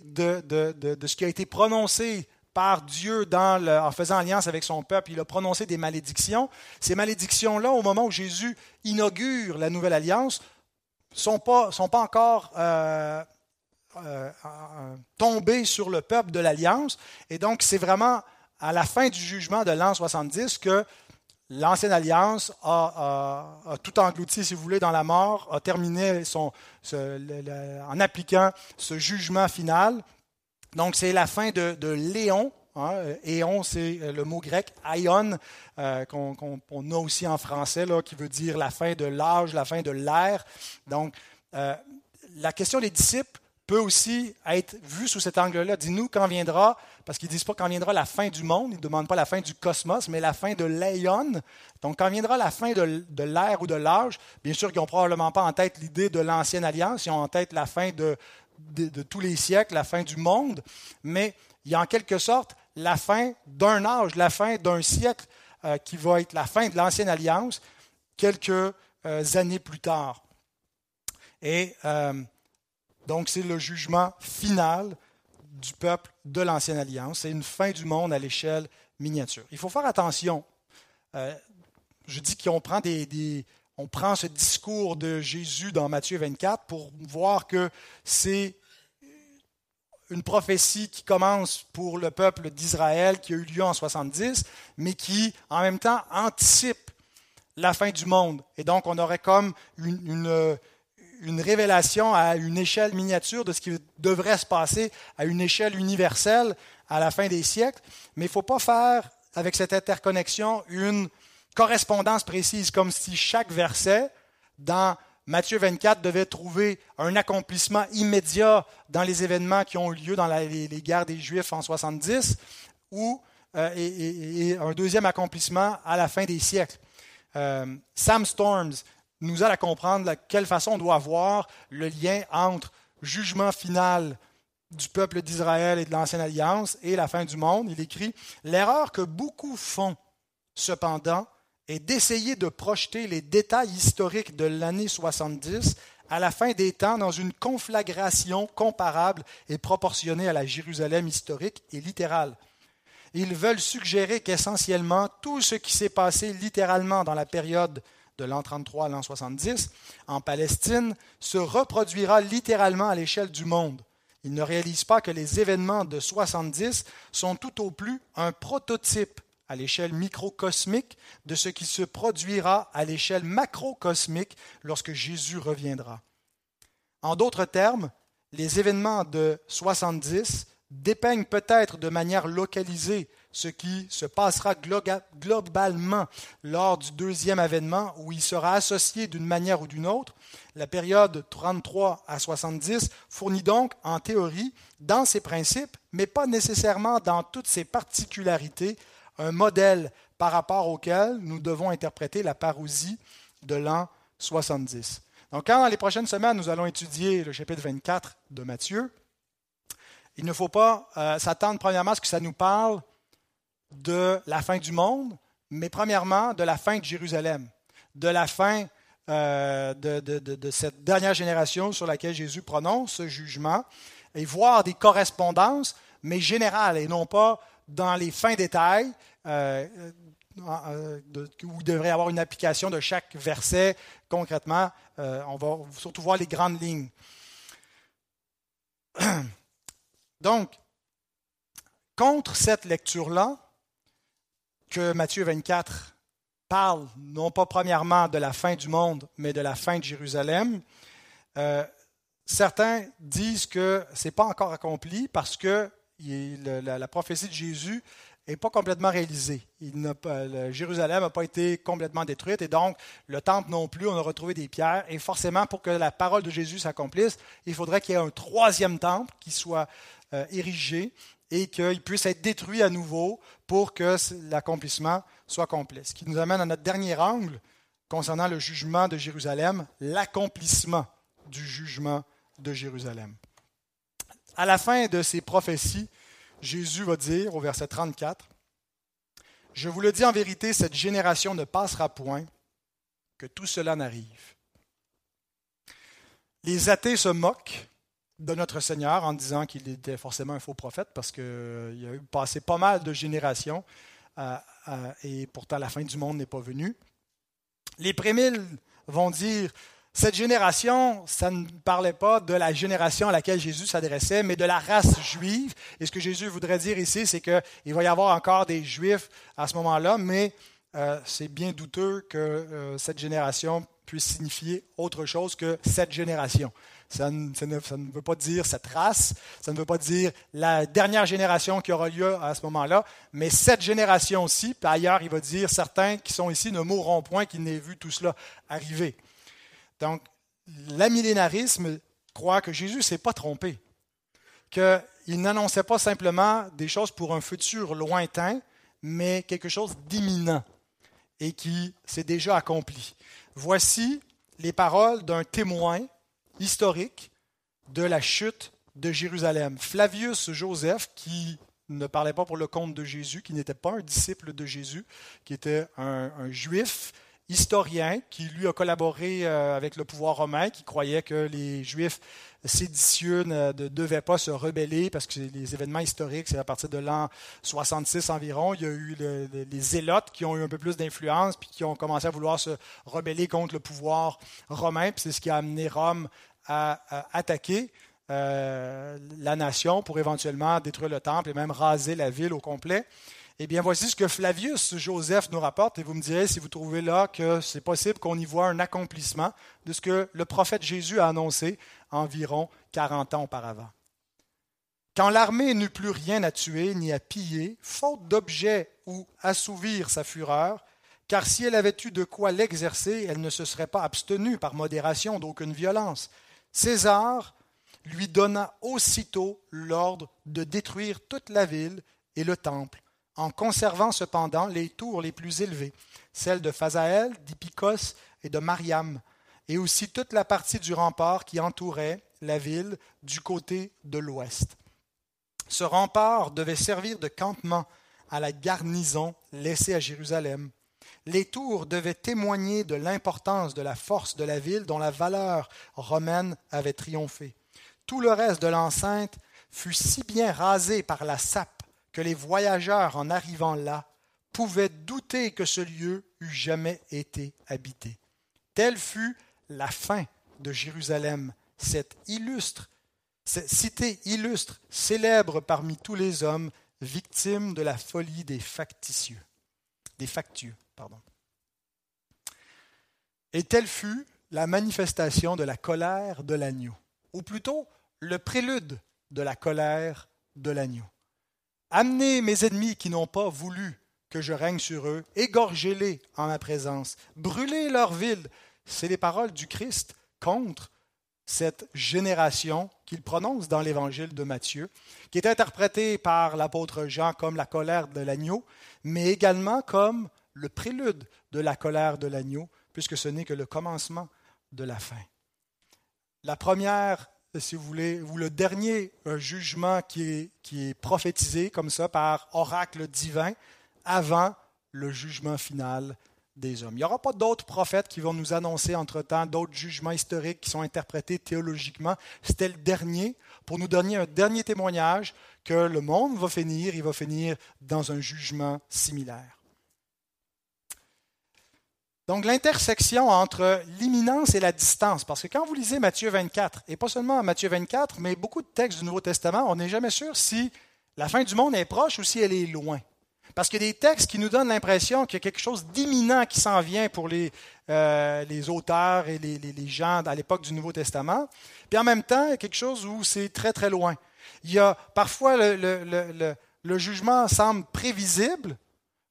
ce qui a été prononcé par Dieu en faisant alliance avec son peuple, il a prononcé des malédictions. Ces malédictions-là, au moment où Jésus inaugure la nouvelle alliance, ne sont pas, encore euh, euh, tombées sur le peuple de l'alliance. Et donc, c'est vraiment à la fin du jugement de l'an 70 que l'ancienne alliance a, tout englouti, si vous voulez, dans la mort, a terminé en appliquant ce jugement final. Donc c'est la fin de, Léon. Hein. Éon, c'est le mot grec aion, euh, qu'on a aussi en français, là, qui veut dire la fin de l'âge, la fin de l'ère. Donc, euh, la question des disciples peut aussi être vu sous cet angle-là. Dis-nous quand viendra, parce qu'ils ne disent pas quand viendra la fin du monde, ils ne demandent pas la fin du cosmos, mais la fin de l'aïon. Donc quand viendra la fin de, l'ère ou de l'âge, bien sûr qu'ils n'ont probablement pas en tête l'idée de l'ancienne alliance, ils ont en tête la fin de, tous les siècles, la fin du monde, mais il y a en quelque sorte la fin d'un âge, la fin d'un siècle euh, qui va être la fin de l'ancienne alliance quelques euh, années plus tard. Et euh, donc, c'est le jugement final du peuple de l'Ancienne Alliance. C'est une fin du monde à l'échelle miniature. Il faut faire attention. Euh, je dis qu'on prend, des, on prend ce discours de Jésus dans Matthieu 24 pour voir que c'est une prophétie qui commence pour le peuple d'Israël, qui a eu lieu en 70, mais qui, en même temps, anticipe la fin du monde. Et donc, on aurait comme une une révélation à une échelle miniature de ce qui devrait se passer à une échelle universelle à la fin des siècles, mais il ne faut pas faire avec cette interconnexion une correspondance précise, comme si chaque verset dans Matthieu 24 devait trouver un accomplissement immédiat dans les événements qui ont eu lieu dans les, guerres des Juifs en 70, ou euh, et, un deuxième accomplissement à la fin des siècles. Euh, Sam Storms nous aide comprendre de quelle façon on doit voir le lien entre jugement final du peuple d'Israël et de l'Ancienne Alliance et la fin du monde. Il écrit L'erreur que beaucoup font, cependant, est d'essayer de projeter les détails historiques de l'année 70 à la fin des temps dans une conflagration comparable et proportionnée à la Jérusalem historique et littérale. Ils veulent suggérer qu'essentiellement tout ce qui s'est passé littéralement dans la période de l'an 33 à l'an 70 en Palestine se reproduira littéralement à l'échelle du monde. Ils ne réalisent pas que les événements de 70 sont tout au plus un prototype à l'échelle microcosmique de ce qui se produira à l'échelle macrocosmique lorsque Jésus reviendra. En d'autres termes, les événements de 70 dépeignent peut-être de manière localisée ce qui se passera globalement lors du deuxième événement où il sera associé d'une manière ou d'une autre. La période 33 à 70 fournit donc, en théorie, dans ses principes, mais pas nécessairement dans toutes ses particularités, un modèle par rapport auquel nous devons interpréter la parousie de l'an 70. Donc, quand dans les prochaines semaines, nous allons étudier le chapitre 24 de Matthieu, il ne faut pas euh, s'attendre premièrement à ce que ça nous parle de la fin du monde, mais premièrement de la fin de Jérusalem, de la fin euh, de, de, cette dernière génération sur laquelle Jésus prononce ce jugement, et voir des correspondances, mais générales, et non pas dans les fins détails, euh, euh, où il devrait y avoir une application de chaque verset concrètement. On va surtout voir les grandes lignes. Donc, contre cette lecture-là, que Matthieu 24 parle non pas premièrement de la fin du monde, mais de la fin de Jérusalem, certains disent que ce n'est pas encore accompli parce que la, prophétie de Jésus n'est pas complètement réalisée. Jérusalem n'a pas été complètement détruite et donc le temple non plus, on a retrouvé des pierres. Et forcément, pour que la parole de Jésus s'accomplisse, il faudrait qu'il y ait un troisième temple qui soit euh, érigé et qu'il puisse être détruit à nouveau pour que l'accomplissement soit complet. Ce qui nous amène à notre dernier angle concernant le jugement de Jérusalem, l'accomplissement du jugement de Jérusalem. À la fin de ces prophéties, Jésus va dire au verset 34, Je vous le dis en vérité, cette génération ne passera point, que tout cela n'arrive. Les athées se moquent de notre Seigneur en disant qu'il était forcément un faux prophète parce qu'il a eu passé pas mal de générations euh, euh, et pourtant la fin du monde n'est pas venue. Les prémiles vont dire cette génération, ça ne parlait pas de la génération à laquelle Jésus s'adressait, mais de la race juive. Et ce que Jésus voudrait dire ici, c'est qu'il va y avoir encore des juifs à ce moment-là, mais euh, c'est bien douteux que euh, cette génération puisse signifier autre chose que cette génération. Ça ne, veut pas dire cette race, ça ne veut pas dire la dernière génération qui aura lieu à ce moment-là, mais cette génération-ci, par ailleurs, il va dire certains qui sont ici ne mourront point, qu'ils n'aient vu tout cela arriver. Donc, l'amillénarisme croit que Jésus ne s'est pas trompé, qu'il n'annonçait pas simplement des choses pour un futur lointain, mais quelque chose d'imminent et qui s'est déjà accompli. Voici les paroles d'un témoin historique de la chute de Jérusalem. Flavius Joseph, qui ne parlait pas pour le compte de Jésus, qui n'était pas un disciple de Jésus, qui était un, juif historien qui, lui, a collaboré euh, avec le pouvoir romain, qui croyait que les Juifs séditieux ne, devaient pas se rebeller parce que les événements historiques, c'est à partir de l'an 66 environ. Il y a eu les zélotes qui ont eu un peu plus d'influence puis qui ont commencé à vouloir se rebeller contre le pouvoir romain. Puis c'est ce qui a amené Rome à, attaquer euh, la nation pour éventuellement détruire le temple et même raser la ville au complet. Eh bien, voici ce que Flavius Joseph nous rapporte, et vous me direz si vous trouvez là que c'est possible qu'on y voit un accomplissement de ce que le prophète Jésus a annoncé environ 40 ans auparavant. Quand l'armée n'eut plus rien à tuer ni à piller, faute d'objets ou assouvir sa fureur, car si elle avait eu de quoi l'exercer, elle ne se serait pas abstenue par modération d'aucune violence. César lui donna aussitôt l'ordre de détruire toute la ville et le temple en conservant cependant les tours les plus élevées, celles de Phasaël, d'Ipikos et de Mariam, et aussi toute la partie du rempart qui entourait la ville du côté de l'ouest. Ce rempart devait servir de campement à la garnison laissée à Jérusalem. Les tours devaient témoigner de l'importance de la force de la ville dont la valeur romaine avait triomphé. Tout le reste de l'enceinte fut si bien rasé par la sape que les voyageurs, en arrivant là, pouvaient douter que ce lieu eût jamais été habité. Telle fut la fin de Jérusalem, cette illustre, cette cité illustre, célèbre parmi tous les hommes, victime de la folie des factitieux, des factieux, Et telle fut la manifestation de la colère de l'agneau, ou plutôt le prélude de la colère de l'agneau. Amenez mes ennemis qui n'ont pas voulu que je règne sur eux, égorgez-les en ma présence, brûlez leur ville. C'est les paroles du Christ contre cette génération qu'il prononce dans l'évangile de Matthieu, qui est interprétée par l'apôtre Jean comme la colère de l'agneau, mais également comme le prélude de la colère de l'agneau, puisque ce n'est que le commencement de la fin. La première, si vous voulez, ou le dernier jugement qui est, qui est prophétisé comme ça par oracle divin avant le jugement final des hommes. Il n'y aura pas d'autres prophètes qui vont nous annoncer entre-temps d'autres jugements historiques qui sont interprétés théologiquement. C'était le dernier pour nous donner un dernier témoignage que le monde va finir, il va finir dans un jugement similaire. Donc l'intersection entre l'imminence et la distance, parce que quand vous lisez Matthieu 24, et pas seulement Matthieu 24, mais beaucoup de textes du Nouveau Testament, on n'est jamais sûr si la fin du monde est proche ou si elle est loin. Parce qu'il y a des textes qui nous donnent l'impression qu'il y a quelque chose d'imminent qui s'en vient pour les, euh, les auteurs et les, les, gens à l'époque du Nouveau Testament. Puis en même temps, il y a quelque chose où c'est très très loin. Il y a parfois le, le, le, le, jugement semble prévisible,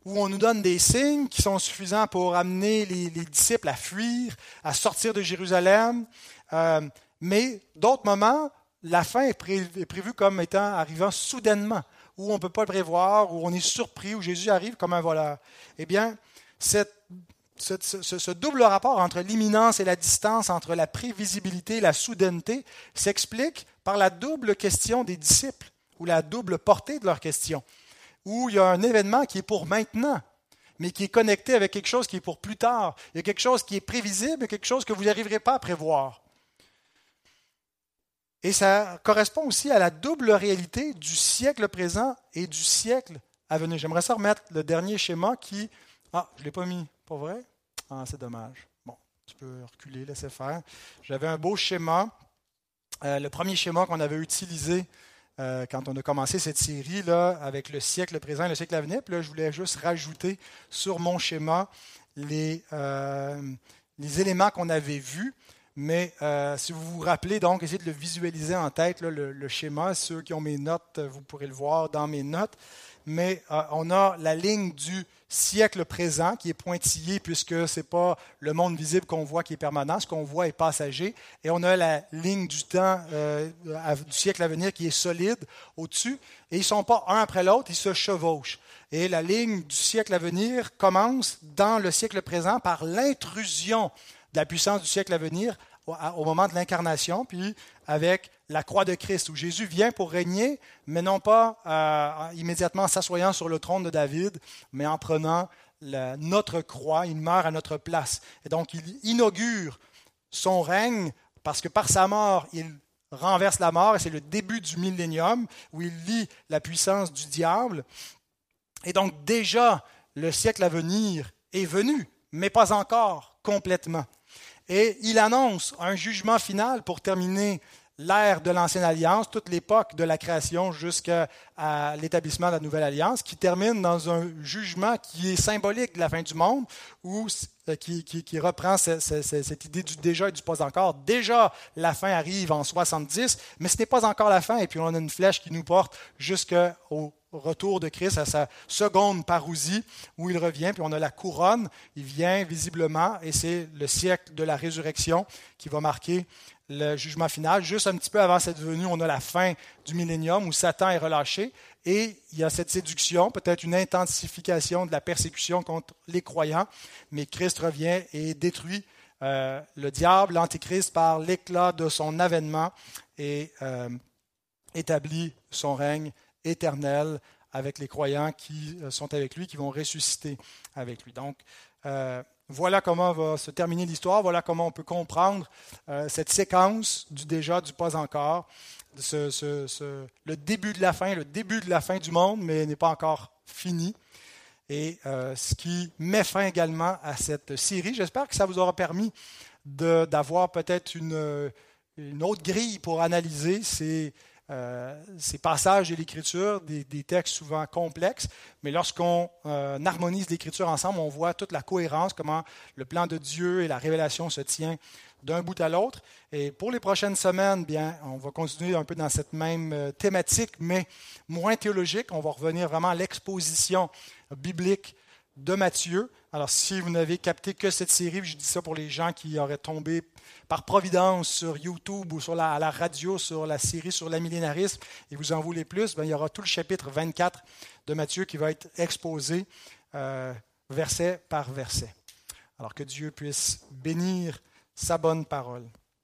où on nous donne des signes qui sont suffisants pour amener les, les disciples à fuir, à sortir de Jérusalem. Euh, mais d'autres moments, la fin est, prévue comme étant arrivant soudainement où on ne peut pas le prévoir, où on est surpris, où Jésus arrive comme un voleur. Eh bien, ce, ce, double rapport entre l'imminence et la distance, entre la prévisibilité et la soudaineté, s'explique par la double question des disciples, ou la double portée de leur question, où il y a un événement qui est pour maintenant, mais qui est connecté avec quelque chose qui est pour plus tard. Il y a quelque chose qui est prévisible quelque chose que vous n'arriverez pas à prévoir. Et ça correspond aussi à la double réalité du siècle présent et du siècle à venir. J'aimerais ça remettre le dernier schéma qui... Ah, je ne l'ai pas mis, pas vrai? Ah, c'est dommage. Bon, tu peux reculer, laisser faire. J'avais un beau schéma. Euh, le premier schéma qu'on avait utilisé euh, quand on a commencé cette série là, avec le siècle présent et le siècle à venir. Puis là, je voulais juste rajouter sur mon schéma les, euh, les éléments qu'on avait vus. Mais euh, si vous vous rappelez, donc, essayez de le visualiser en tête, le, schéma. Ceux qui ont mes notes, vous pourrez le voir dans mes notes. Mais euh, on a la ligne du siècle présent qui est pointillée puisque ce n'est pas le monde visible qu'on voit qui est permanent, ce qu'on voit est passager. Et on a la ligne du temps euh, du siècle à venir qui est solide au-dessus. Et ils ne sont pas un après l'autre, ils se chevauchent. Et la ligne du siècle à venir commence dans le siècle présent par l'intrusion de la puissance du siècle à venir au moment de l'incarnation, puis avec la croix de Christ, où Jésus vient pour régner, mais non pas euh, immédiatement en s'assoyant sur le trône de David, mais en prenant notre croix, il meurt à notre place. Et donc il inaugure son règne, parce que par sa mort, il renverse la mort, et c'est le début du millénium, où il lie la puissance du diable. Et donc déjà, le siècle à venir est venu, mais pas encore complètement. Et il annonce un jugement final pour terminer l'ère de l'Ancienne Alliance, toute l'époque de la création jusqu'à l'établissement de la Nouvelle Alliance, qui termine dans un jugement qui est symbolique de la fin du monde, ou euh, qui, qui, reprend cette, idée du déjà et du pas encore. Déjà, la fin arrive en 70, mais ce n'est pas encore la fin, et puis on a une flèche qui nous porte jusqu'au retour de Christ à sa seconde parousie, où il revient, puis on a la couronne, il vient visiblement, et c'est le siècle de la résurrection qui va marquer le jugement final. Juste un petit peu avant cette venue, on a la fin du millénium où Satan est relâché et il y a cette séduction, peut-être une intensification de la persécution contre les croyants, mais Christ revient et détruit euh, le diable, l'antéchrist, par l'éclat de son avènement et euh, établit son règne éternel avec les croyants qui euh, sont avec lui, qui vont ressusciter avec lui. Donc, euh, voilà comment va se terminer l'histoire, voilà comment on peut comprendre euh, cette séquence du déjà, du pas encore, le début de la fin, le début de la fin du monde, mais n'est pas encore fini. Et ce qui met fin également à cette série. J'espère que ça vous aura permis d'avoir peut-être une, une, autre grille pour analyser ces, euh, ces passages de l'Écriture, des, textes souvent complexes, mais lorsqu'on euh, harmonise l'Écriture ensemble, on voit toute la cohérence, comment le plan de Dieu et la révélation se tient d'un bout à l'autre. Et pour les prochaines semaines, bien, on va continuer un peu dans cette même euh, thématique, mais moins théologique. On va revenir vraiment à l'exposition biblique de Matthieu. Alors, si vous n'avez capté que cette série, je dis ça pour les gens qui auraient tombé par providence sur YouTube ou sur la, à la radio sur la série sur l'amillénarisme et vous en voulez plus, ben, il y aura tout le chapitre 24 de Matthieu qui va être exposé euh, verset par verset. Alors que Dieu puisse bénir sa bonne parole.